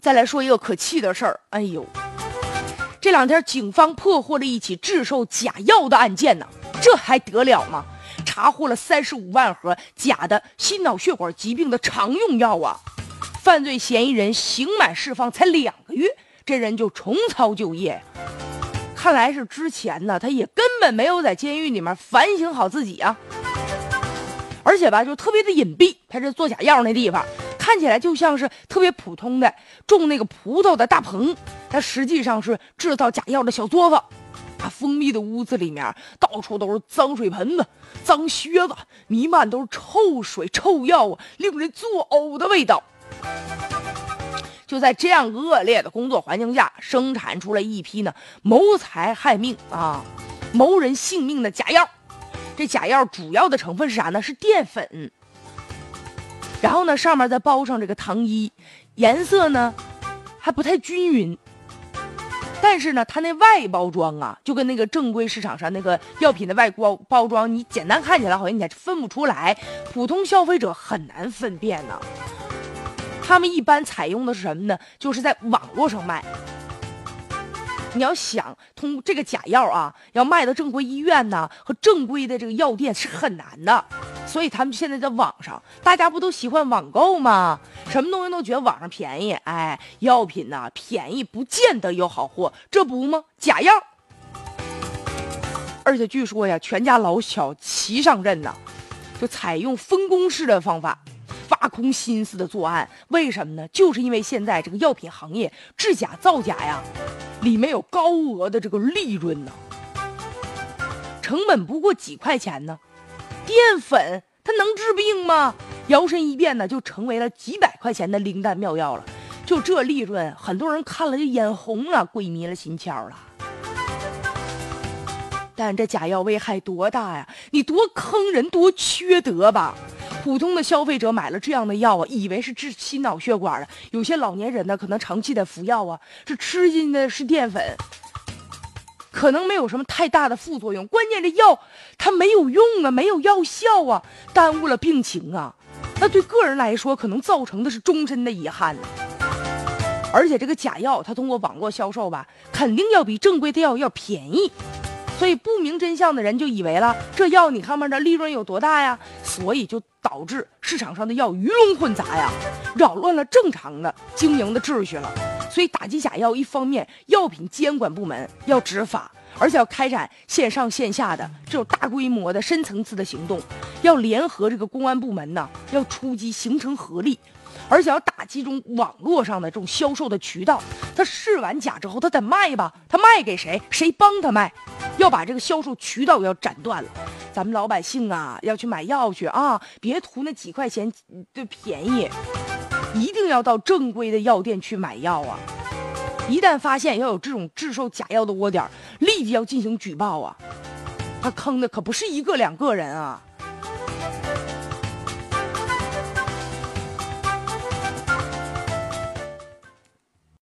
再来说一个可气的事儿，哎呦，这两天警方破获了一起制售假药的案件呢，这还得了吗？查获了三十五万盒假的心脑血管疾病的常用药啊！犯罪嫌疑人刑满释放才两个月，这人就重操旧业。看来是之前呢，他也根本没有在监狱里面反省好自己啊。而且吧，就特别的隐蔽，他这做假药那地方看起来就像是特别普通的种那个葡萄的大棚，它实际上是制造假药的小作坊。啊，封闭的屋子里面到处都是脏水盆子、脏靴子，弥漫都是臭水、臭药啊，令人作呕的味道。就在这样恶劣的工作环境下，生产出了一批呢谋财害命啊、谋人性命的假药。这假药主要的成分是啥呢？是淀粉。然后呢，上面再包上这个糖衣，颜色呢还不太均匀。但是呢，它那外包装啊，就跟那个正规市场上那个药品的外包包装，你简单看起来好像你还分不出来，普通消费者很难分辨呢。他们一般采用的是什么呢？就是在网络上卖。你要想通这个假药啊，要卖到正规医院呢和正规的这个药店是很难的。所以他们现在在网上，大家不都喜欢网购吗？什么东西都觉得网上便宜，哎，药品呢便宜不见得有好货，这不吗？假药。而且据说呀，全家老小齐上阵呢，就采用分工式的方法。挖空心思的作案，为什么呢？就是因为现在这个药品行业制假造假呀，里面有高额的这个利润呢，成本不过几块钱呢。淀粉它能治病吗？摇身一变呢，就成为了几百块钱的灵丹妙药了。就这利润，很多人看了就眼红了，鬼迷了心窍了。但这假药危害多大呀？你多坑人，多缺德吧！普通的消费者买了这样的药啊，以为是治心脑血管的。有些老年人呢，可能长期的服药啊，这吃进的是淀粉，可能没有什么太大的副作用。关键这药它没有用啊，没有药效啊，耽误了病情啊，那对个人来说，可能造成的是终身的遗憾。而且这个假药，它通过网络销售吧，肯定要比正规的药要便宜。所以不明真相的人就以为了这药你看面的利润有多大呀？所以就导致市场上的药鱼龙混杂呀，扰乱了正常的经营的秩序了。所以打击假药，一方面药品监管部门要执法，而且要开展线上线下的这种大规模的深层次的行动，要联合这个公安部门呢，要出击，形成合力。而且要打击这种网络上的这种销售的渠道，他试完假之后，他得卖吧？他卖给谁？谁帮他卖？要把这个销售渠道要斩断了。咱们老百姓啊，要去买药去啊，别图那几块钱的便宜，一定要到正规的药店去买药啊！一旦发现要有这种制售假药的窝点，立即要进行举报啊！他坑的可不是一个两个人啊！